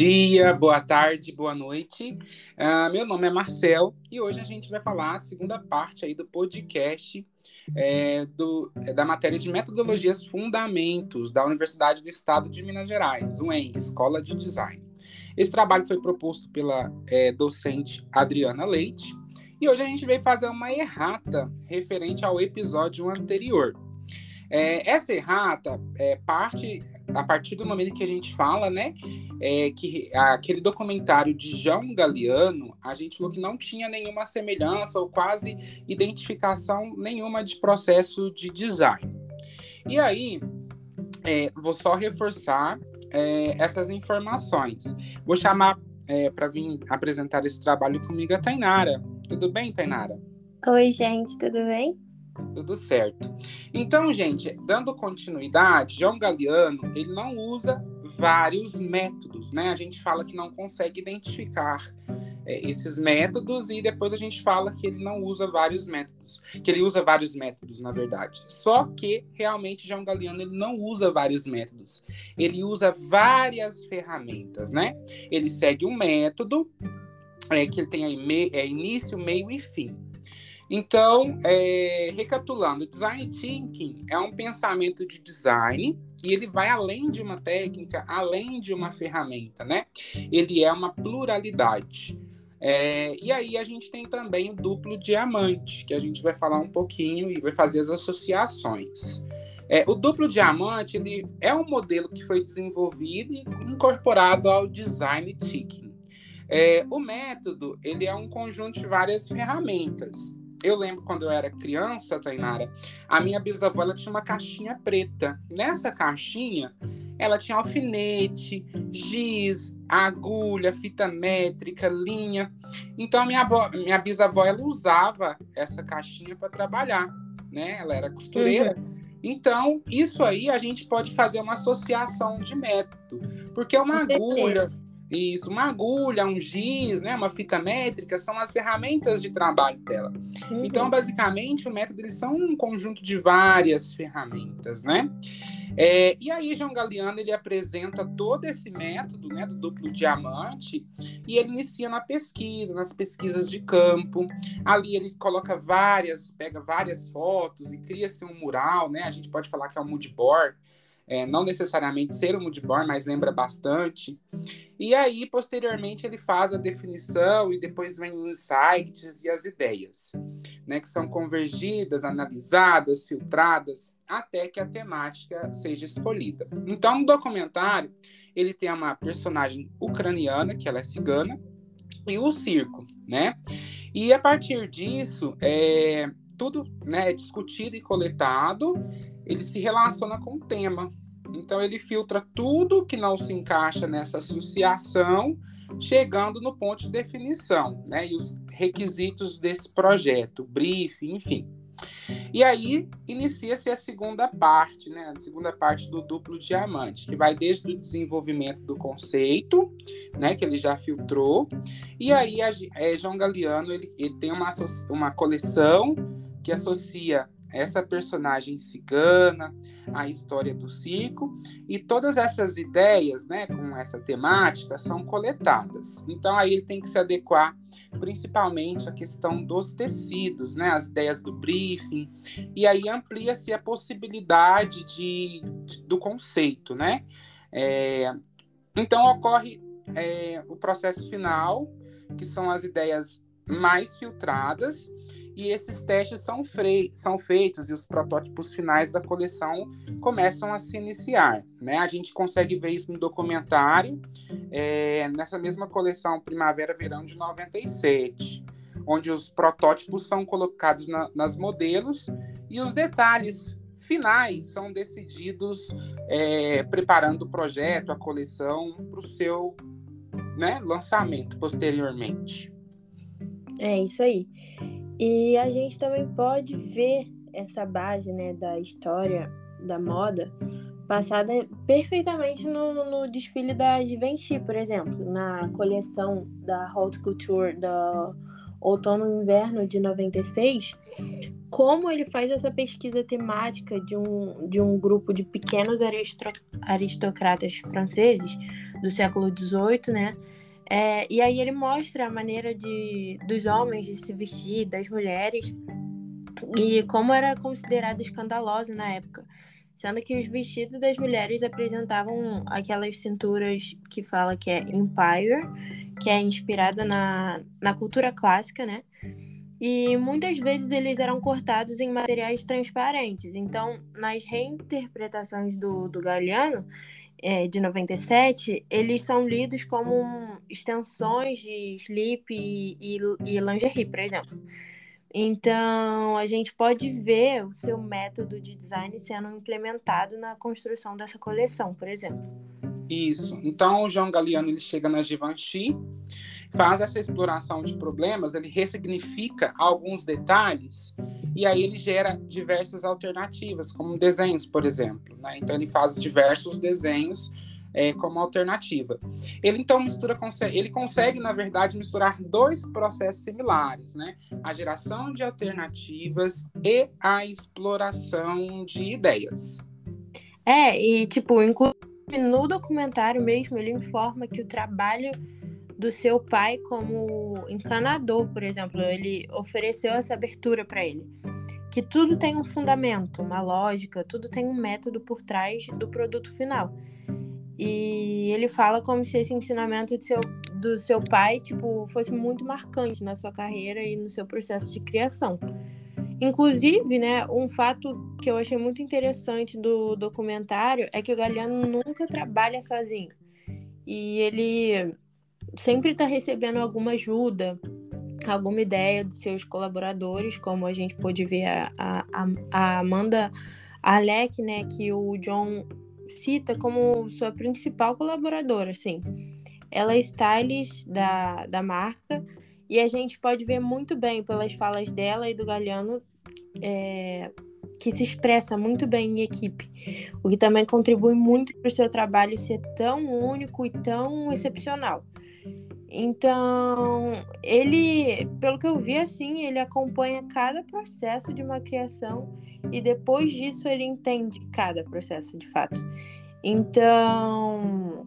dia, boa tarde, boa noite. Uh, meu nome é Marcel e hoje a gente vai falar a segunda parte aí do podcast é, do, é, da matéria de Metodologias Fundamentos da Universidade do Estado de Minas Gerais, UEM, Escola de Design. Esse trabalho foi proposto pela é, docente Adriana Leite e hoje a gente veio fazer uma errata referente ao episódio anterior. É, essa errata é parte a partir do momento que a gente fala, né, é, que aquele documentário de João Galeano, a gente falou que não tinha nenhuma semelhança ou quase identificação nenhuma de processo de design. E aí, é, vou só reforçar é, essas informações. Vou chamar é, para vir apresentar esse trabalho comigo a Tainara. Tudo bem, Tainara? Oi, gente, tudo bem? Tudo certo. Então, gente, dando continuidade, João Galeano, ele não usa vários métodos, né? A gente fala que não consegue identificar é, esses métodos e depois a gente fala que ele não usa vários métodos, que ele usa vários métodos, na verdade. Só que realmente João Galeano ele não usa vários métodos. Ele usa várias ferramentas, né? Ele segue um método é, que ele tem aí me, é, início, meio e fim. Então, é, recapitulando, design thinking é um pensamento de design e ele vai além de uma técnica, além de uma ferramenta, né? Ele é uma pluralidade. É, e aí a gente tem também o duplo diamante, que a gente vai falar um pouquinho e vai fazer as associações. É, o duplo diamante ele é um modelo que foi desenvolvido e incorporado ao design thinking. É, o método ele é um conjunto de várias ferramentas eu lembro quando eu era criança, Tainara, a minha bisavó ela tinha uma caixinha preta. Nessa caixinha, ela tinha alfinete, giz, agulha, fita métrica, linha. Então, a minha, avó, minha bisavó ela usava essa caixinha para trabalhar, né? Ela era costureira. Uhum. Então, isso aí a gente pode fazer uma associação de método, porque uma agulha, isso, uma agulha, um giz, né, uma fita métrica, são as ferramentas de trabalho dela. Uhum. Então, basicamente, o método eles são um conjunto de várias ferramentas, né? É, e aí, João Galeano ele apresenta todo esse método né, do duplo diamante e ele inicia na pesquisa, nas pesquisas de campo. Ali ele coloca várias, pega várias fotos e cria-se um mural, né? A gente pode falar que é um mood board, é, não necessariamente ser um moodboard, mas lembra bastante. E aí, posteriormente, ele faz a definição e depois vem os insights e as ideias, né, que são convergidas, analisadas, filtradas, até que a temática seja escolhida. Então, no documentário, ele tem uma personagem ucraniana, que ela é cigana, e o circo, né? E a partir disso, é, tudo né, é discutido e coletado, ele se relaciona com o tema. Então ele filtra tudo que não se encaixa nessa associação, chegando no ponto de definição, né? E os requisitos desse projeto, briefing, enfim. E aí inicia-se a segunda parte, né? A segunda parte do duplo diamante, que vai desde o desenvolvimento do conceito, né? Que ele já filtrou. E aí a, é, João Galeano ele, ele tem uma, uma coleção que associa essa personagem cigana, a história do circo, e todas essas ideias, né, com essa temática, são coletadas. Então aí ele tem que se adequar principalmente à questão dos tecidos, né, as ideias do briefing, e aí amplia-se a possibilidade de, de, do conceito, né. É, então ocorre é, o processo final, que são as ideias mais filtradas, e esses testes são, são feitos e os protótipos finais da coleção começam a se iniciar. Né? A gente consegue ver isso no documentário, é, nessa mesma coleção Primavera-Verão de 97, onde os protótipos são colocados na, nas modelos e os detalhes finais são decididos é, preparando o projeto, a coleção, para o seu né, lançamento posteriormente. É isso aí. E a gente também pode ver essa base né, da história da moda passada perfeitamente no, no desfile da Givenchy, por exemplo, na coleção da Haute Couture da outono e inverno de 96, como ele faz essa pesquisa temática de um, de um grupo de pequenos aristocratas franceses do século XVIII, né? É, e aí ele mostra a maneira de, dos homens de se vestir, das mulheres, e como era considerado escandaloso na época. Sendo que os vestidos das mulheres apresentavam aquelas cinturas que fala que é Empire, que é inspirada na, na cultura clássica, né? E muitas vezes eles eram cortados em materiais transparentes. Então, nas reinterpretações do, do Galeano, é, de 97, eles são lidos como extensões de slip e, e, e lingerie, por exemplo. Então, a gente pode ver o seu método de design sendo implementado na construção dessa coleção, por exemplo. Isso. Então, o João Galeano ele chega na Givenchy, faz essa exploração de problemas, ele ressignifica alguns detalhes e aí ele gera diversas alternativas, como desenhos, por exemplo. Né? Então, ele faz diversos desenhos é, como alternativa. Ele então mistura, ele consegue, na verdade, misturar dois processos similares, né? A geração de alternativas e a exploração de ideias. É, e tipo, inclusive no documentário mesmo, ele informa que o trabalho do seu pai como encanador, por exemplo, ele ofereceu essa abertura para ele. Que tudo tem um fundamento, uma lógica, tudo tem um método por trás do produto final. E ele fala como se esse ensinamento do seu, do seu pai, tipo, fosse muito marcante na sua carreira e no seu processo de criação. Inclusive, né, um fato que eu achei muito interessante do documentário é que o Galeano nunca trabalha sozinho. E ele sempre está recebendo alguma ajuda, alguma ideia dos seus colaboradores, como a gente pôde ver a, a, a Amanda Alec, né, que o John cita como sua principal colaboradora, assim. Ela é stylist da, da marca e a gente pode ver muito bem pelas falas dela e do Galeano é, que se expressa muito bem em equipe, o que também contribui muito para o seu trabalho ser tão único e tão excepcional. Então, ele, pelo que eu vi assim, ele acompanha cada processo de uma criação e depois disso ele entende cada processo de fato. Então,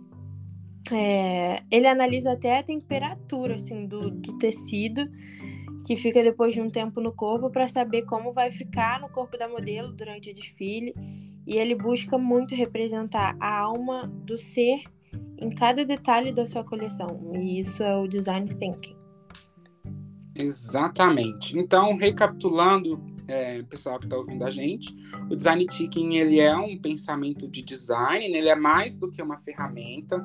é, ele analisa até a temperatura assim, do, do tecido que fica depois de um tempo no corpo para saber como vai ficar no corpo da modelo durante o desfile. E ele busca muito representar a alma do ser em cada detalhe da sua coleção. E isso é o design thinking. Exatamente. Então, recapitulando, é, pessoal que está ouvindo a gente, o design thinking ele é um pensamento de design, né? ele é mais do que uma ferramenta.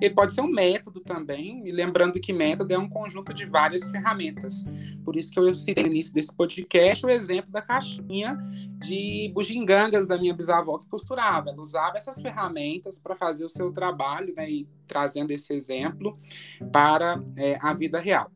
Ele pode ser um método também, e lembrando que método é um conjunto de várias ferramentas. Por isso que eu citei no início desse podcast o exemplo da caixinha de bugigangas da minha bisavó que costurava. Ela usava essas ferramentas para fazer o seu trabalho, né? E trazendo esse exemplo para é, a vida real.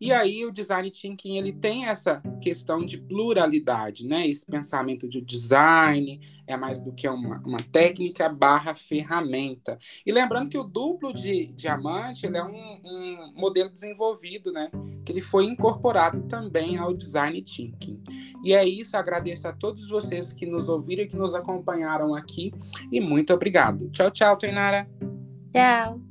E aí o design thinking ele tem essa questão de pluralidade, né? Esse pensamento de design é mais do que uma, uma técnica barra ferramenta. E lembrando que o duplo de diamante ele é um, um modelo desenvolvido, né? Que ele foi incorporado também ao design thinking. E é isso, agradeço a todos vocês que nos ouviram e que nos acompanharam aqui. E muito obrigado. Tchau, tchau, Tainara. Tchau.